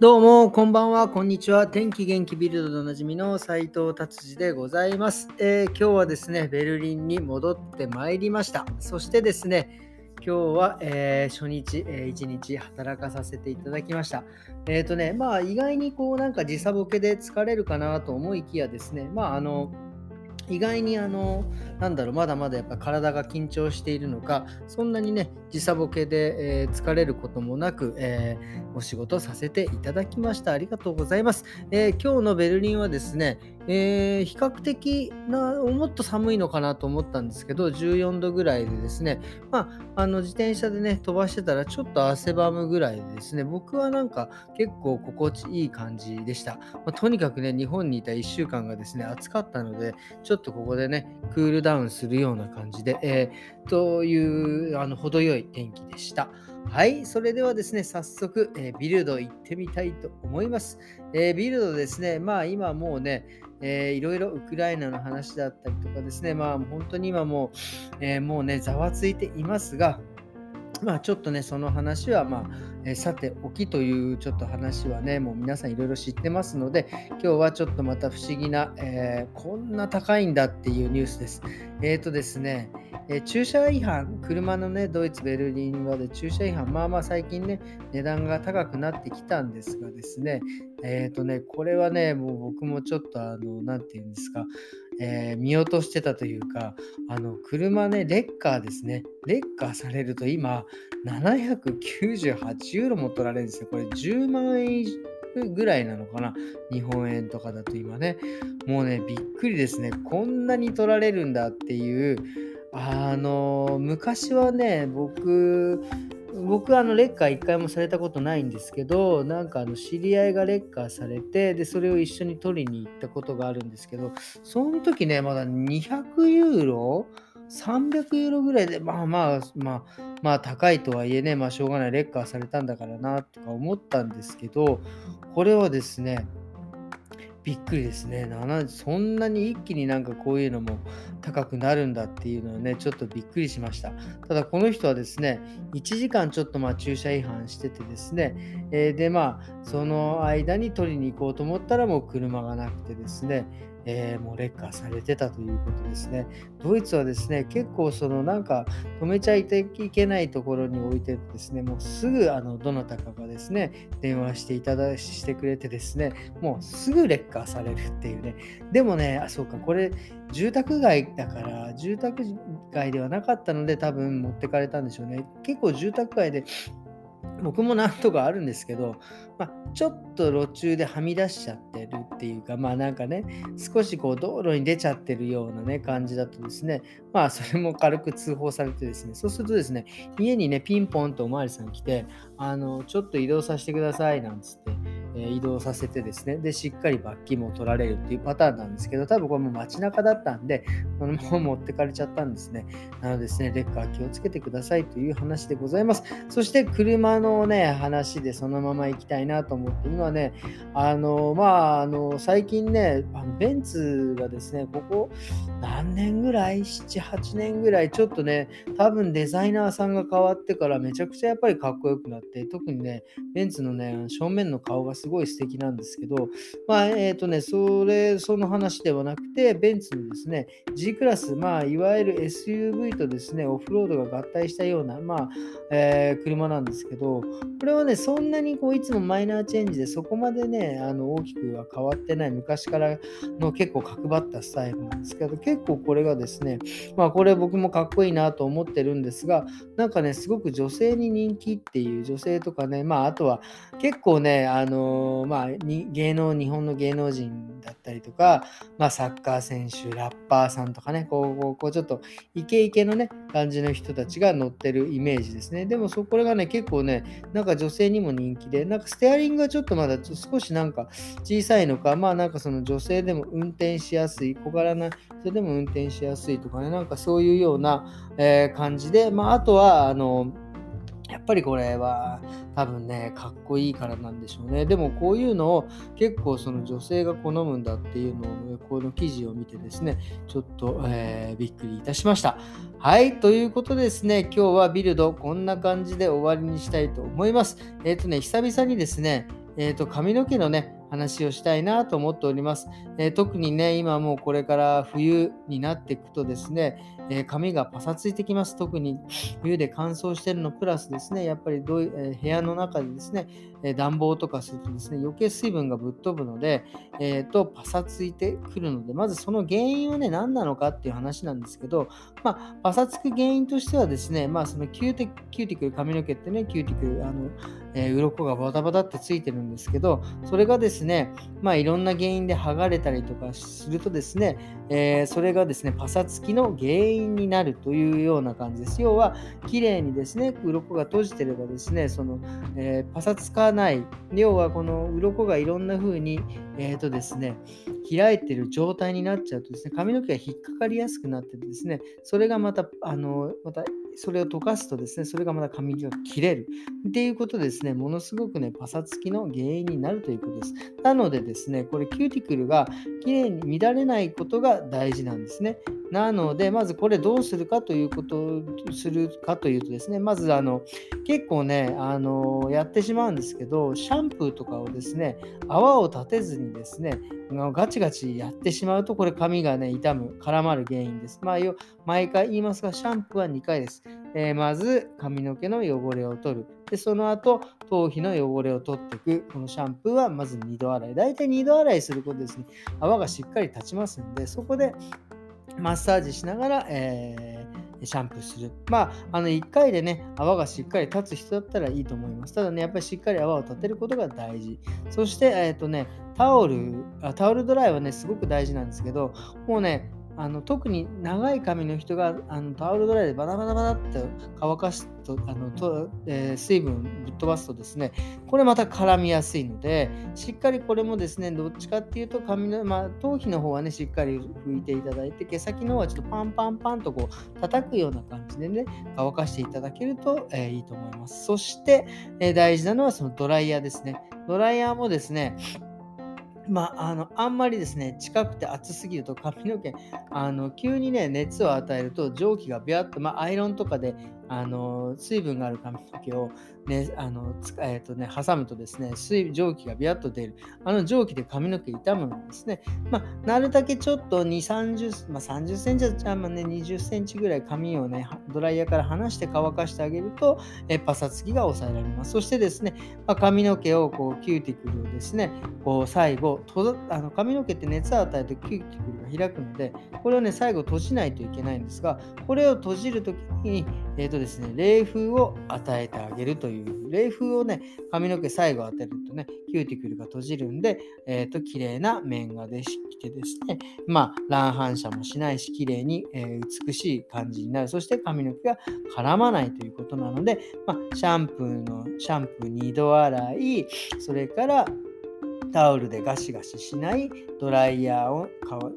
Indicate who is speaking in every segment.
Speaker 1: どうも、こんばんは、こんにちは。天気元気ビルドでおなじみの斉藤達治でございます、えー、今日はですね、ベルリンに戻ってまいりました。そしてですね、今日は、えー、初日、えー、一日働かさせていただきました。えっ、ー、とね、まあ意外にこうなんか時差ボケで疲れるかなと思いきやですね、まああの、意外にあの、なんだろう、まだまだやっぱ体が緊張しているのか、そんなにね、時差ボケで、えー、疲れることもなく、えー、お仕事させていただきました。ありがとうございます。えー、今日のベルリンはですね、え比較的な、もっと寒いのかなと思ったんですけど、14度ぐらいでですね、まあ、あの自転車でね、飛ばしてたらちょっと汗ばむぐらいでですね、僕はなんか結構心地いい感じでした。まあ、とにかくね、日本にいた1週間がですね、暑かったので、ちょっとここでね、クールダウンするような感じで、えー、というあの程よい天気でした。はい、それではですね、早速、えー、ビルド行ってみたいと思います。えー、ビルドですね、まあ今もうね、えー、いろいろウクライナの話だったりとかですね、まあ本当に今もう、えー、もうね、ざわついていますが、まあちょっとね、その話はまあ、えー、さておきというちょっと話はね、もう皆さんいろいろ知ってますので、今日はちょっとまた不思議な、えー、こんな高いんだっていうニュースです。えっ、ー、とですね、え駐車違反、車のね、ドイツ、ベルリンはで駐車違反、まあまあ最近ね、値段が高くなってきたんですがですね、えっ、ー、とね、これはね、もう僕もちょっと、あの、なんていうんですか、えー、見落としてたというか、あの、車ね、レッカーですね。レッカーされると今、798ユーロも取られるんですよ。これ10万円ぐらいなのかな。日本円とかだと今ね。もうね、びっくりですね。こんなに取られるんだっていう、あの、昔はね、僕、僕あのレッカー一回もされたことないんですけどなんかあの知り合いがレッカーされてでそれを一緒に取りに行ったことがあるんですけどその時ねまだ200ユーロ300ユーロぐらいでまあまあまあまあ高いとはいえねまあしょうがないレッカーされたんだからなとか思ったんですけどこれはですねびっくりですね。そんなに一気になんかこういうのも高くなるんだっていうのはね、ちょっとびっくりしました。ただこの人はですね、1時間ちょっとまあ駐車違反しててですね、えー、でまあその間に取りに行こうと思ったらもう車がなくてですね、えー、もう劣化されてたということですね。ドイツはですね、結構そのなんか止めちゃいけないところに置いてですね、もうすぐあのどなたかがですね、電話していただしてくれてですね、もうすぐ劣化されるっていうね。でもね、あ、そうか、これ住宅街だから、住宅街ではなかったので多分持ってかれたんでしょうね。結構住宅街で僕も何とかあるんですけど、まあ、ちょっと路中ではみ出しちゃってるっていうか、まあなんかね、少しこう道路に出ちゃってるようなね、感じだとですね、まあそれも軽く通報されてですね、そうするとですね、家にね、ピンポンとお巡りさん来て、あの、ちょっと移動させてくださいなんつって、移動させてですね、で、しっかり罰金も取られるっていうパターンなんですけど、多分これも街中だったんで、このまま持ってかれちゃったんですね。なのでですね、レッカー気をつけてくださいという話でございます。そして車のね、話でそのまま行きたいなと思って、今ね、あの、まあ、あの、最近ね、あのベンツがですね、ここ何年ぐらい ?7、8年ぐらい、ちょっとね、多分デザイナーさんが変わってからめちゃくちゃやっぱりかっこよくなって、特にね、ベンツのね、正面の顔がすすごい素敵なんですけど、まあ、えっ、ー、とね、それ、その話ではなくて、ベンツのですね、G クラス、まあ、いわゆる SUV とですね、オフロードが合体したような、まあ、えー、車なんですけど、これはね、そんなにこういつもマイナーチェンジで、そこまでね、あの大きくは変わってない、昔からの結構角張ったスタイルなんですけど、結構これがですね、まあ、これ僕もかっこいいなと思ってるんですが、なんかね、すごく女性に人気っていう女性とかね、まあ、あとは結構ね、あのー、まあ、芸能、日本の芸能人だったりとか、まあ、サッカー選手、ラッパーさんとかね、こう、こうちょっとイケイケのね、感じの人たちが乗ってるイメージですね。でも、そこれがね、結構ね、なんか女性にも人気で、なんかステアリングがちょっとまだ少しなんか小さいのか、まあなんかその女性でも運転しやすい、小柄な人でも運転しやすいとかね、なんかそういうような、えー、感じで、まああとは、あの、やっぱりこれは多分ね、かっこいいからなんでしょうね。でもこういうのを結構その女性が好むんだっていうのを、この記事を見てですね、ちょっと、えー、びっくりいたしました。はい、ということでですね、今日はビルドこんな感じで終わりにしたいと思います。えっ、ー、とね、久々にですね、えーと、髪の毛のね、話をしたいなと思っております。えー、特にね、今もうこれから冬になっていくとですね、えー、髪がパサついてきます。特に 冬で乾燥してるのプラスですね、やっぱりどう、えー、部屋の中でですね、え暖房とかするとですね、余計水分がぶっ飛ぶので、えーと、パサついてくるので、まずその原因はね、何なのかっていう話なんですけど、まあ、パサつく原因としてはですね、まあ、そのキューテキューティクル、髪の毛ってね、キューティクル、あの、えー、鱗がバタバタってついてるんですけど、それがですね、ですねまあ、いろんな原因で剥がれたりとかするとですね、えー、それがですね、パサつきの原因になるというような感じです。要は、綺麗にですね、鱗が閉じてればですね、その、えー、パサつかない、要はこの鱗がいろんな風に、えーとですね、開いてる状態になっちゃうとですね、髪の毛が引っかかりやすくなってですね、それがまた、あの、またそれを溶かすとですね、それがまた髪が切れる。っていうことですね、ものすごくね、パサつきの原因になるということです。なのでですね、これキューティクルがきれいに乱れないことが大事なんですね。なので、まずこれどうするかということするかというとですね、まずあの結構ね、あのやってしまうんですけど、シャンプーとかをですね、泡を立てずにですね、ガチガチやってしまうと、これ髪がね、傷む、絡まる原因です。まあ、毎回言いますが、シャンプーは2回です。えー、まず、髪の毛の汚れを取る。で、その後、頭皮の汚れを取っていく。このシャンプーはまず2度洗い。だいたい2度洗いすることですね。泡がしっかり立ちますんで、そこでマッサージしながら、えー、シャンプーする。まあ、あの1回でね、泡がしっかり立つ人だったらいいと思います。ただね、やっぱりしっかり泡を立てることが大事。そして、えっ、ー、とね、タオルあ、タオルドライはね、すごく大事なんですけど、もうね、あの特に長い髪の人があのタオルドライでバタバタバタって乾かすとあのと、えー、水分ぶっ飛ばすとですねこれまた絡みやすいのでしっかりこれもですねどっちかっていうと髪の、まあ、頭皮の方はねしっかり拭いていただいて毛先の方はちょっとパンパンパンとこう叩くような感じでね乾かしていただけると、えー、いいと思います。そして、えー、大事なのはそのドライヤーですね。ドライヤーもですねまあ、あのあんまりですね、近くて暑すぎると髪の毛、あの急にね、熱を与えると蒸気がビャッと、まあ、アイロンとかであの水分がある髪の毛をね、あのえーとね、挟むとですね、水蒸気がビャッと出る。あの蒸気で髪の毛傷むんですね。まあ、なるだけちょっと2、30、まあ、30センチじゃまあね、20センチぐらい髪をね、ドライヤーから離して乾かしてあげると、えパサつきが抑えられます。そしてですね、まあ、髪の毛をこうキューティクルをですね、こう最後とあの髪の毛って熱を与えるとキューティクルが開くので、これをね、最後閉じないといけないんですが、これを閉じるときに、えーとですね、冷風を与えてあげるという、冷風をね、髪の毛最後当てるとね、キューティクルが閉じるんで、えっ、ー、と、綺麗な面ができてですね、まあ、乱反射もしないし、綺麗に、えー、美しい感じになる。そして髪の毛が絡まないということなので、まあ、シャンプーの、シャンプー2度洗い、それから、タオルでガシガシしないドライヤーを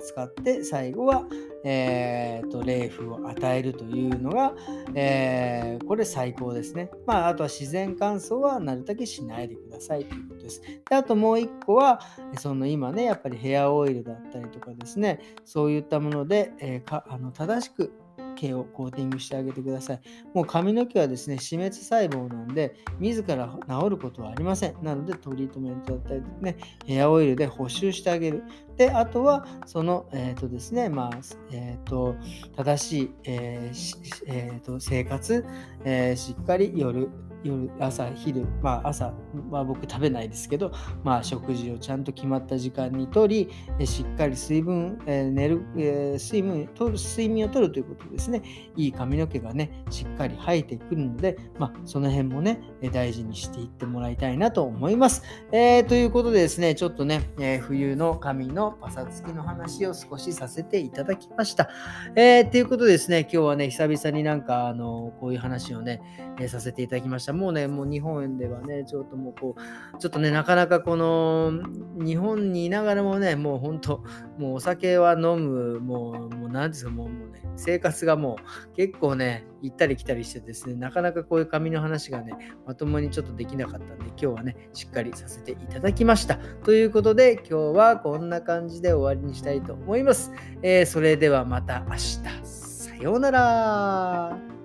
Speaker 1: 使って最後は、えーと、冷風を与えるというのが、えー、これ最高ですね。まあ、あとは自然乾燥はなるだけしないでくださいということです。であともう一個は、その今ね、やっぱりヘアオイルだったりとかですね、そういったもので、えー、かあの正しく毛をコーティングしてあげてください。もう髪の毛はですね、死滅細胞なんで、自ら治ることはありません。なので、トリートメントだったりね、ヘアオイルで補修してあげる。で、あとは、その、えっ、ー、とですね、まあ、えっ、ー、と、正しい、えーえーと、生活、えしっかり夜、夜、朝、昼、まあ朝は僕食べないですけど、まあ食事をちゃんと決まった時間にとり、しっかり水分、え寝る、え水分取る、睡眠をとるということですね。いい髪の毛がね、しっかり生えてくるので、まあその辺もね、大事にしていってもらいたいなと思います。えー、ということでですね、ちょっとね、え、冬の髪のパサつきの話を少しさせていただきました。えー、ということでですね、今日はね、久々になんか、あの、こういう話をね、え、させていただきました。もうね、もう日本ではね、ちょっともうこう、ちょっとね、なかなかこの、日本にいながらもね、もう本当、もうお酒は飲む、もう、もう何ですか、もうもうね、生活がもう結構ね、行ったり来たりしてですね、なかなかこういう紙の話がね、まともにちょっとできなかったんで、今日はね、しっかりさせていただきました。ということで、今日はこんな感じで終わりにしたいと思います。えー、それではまた明日。さようなら。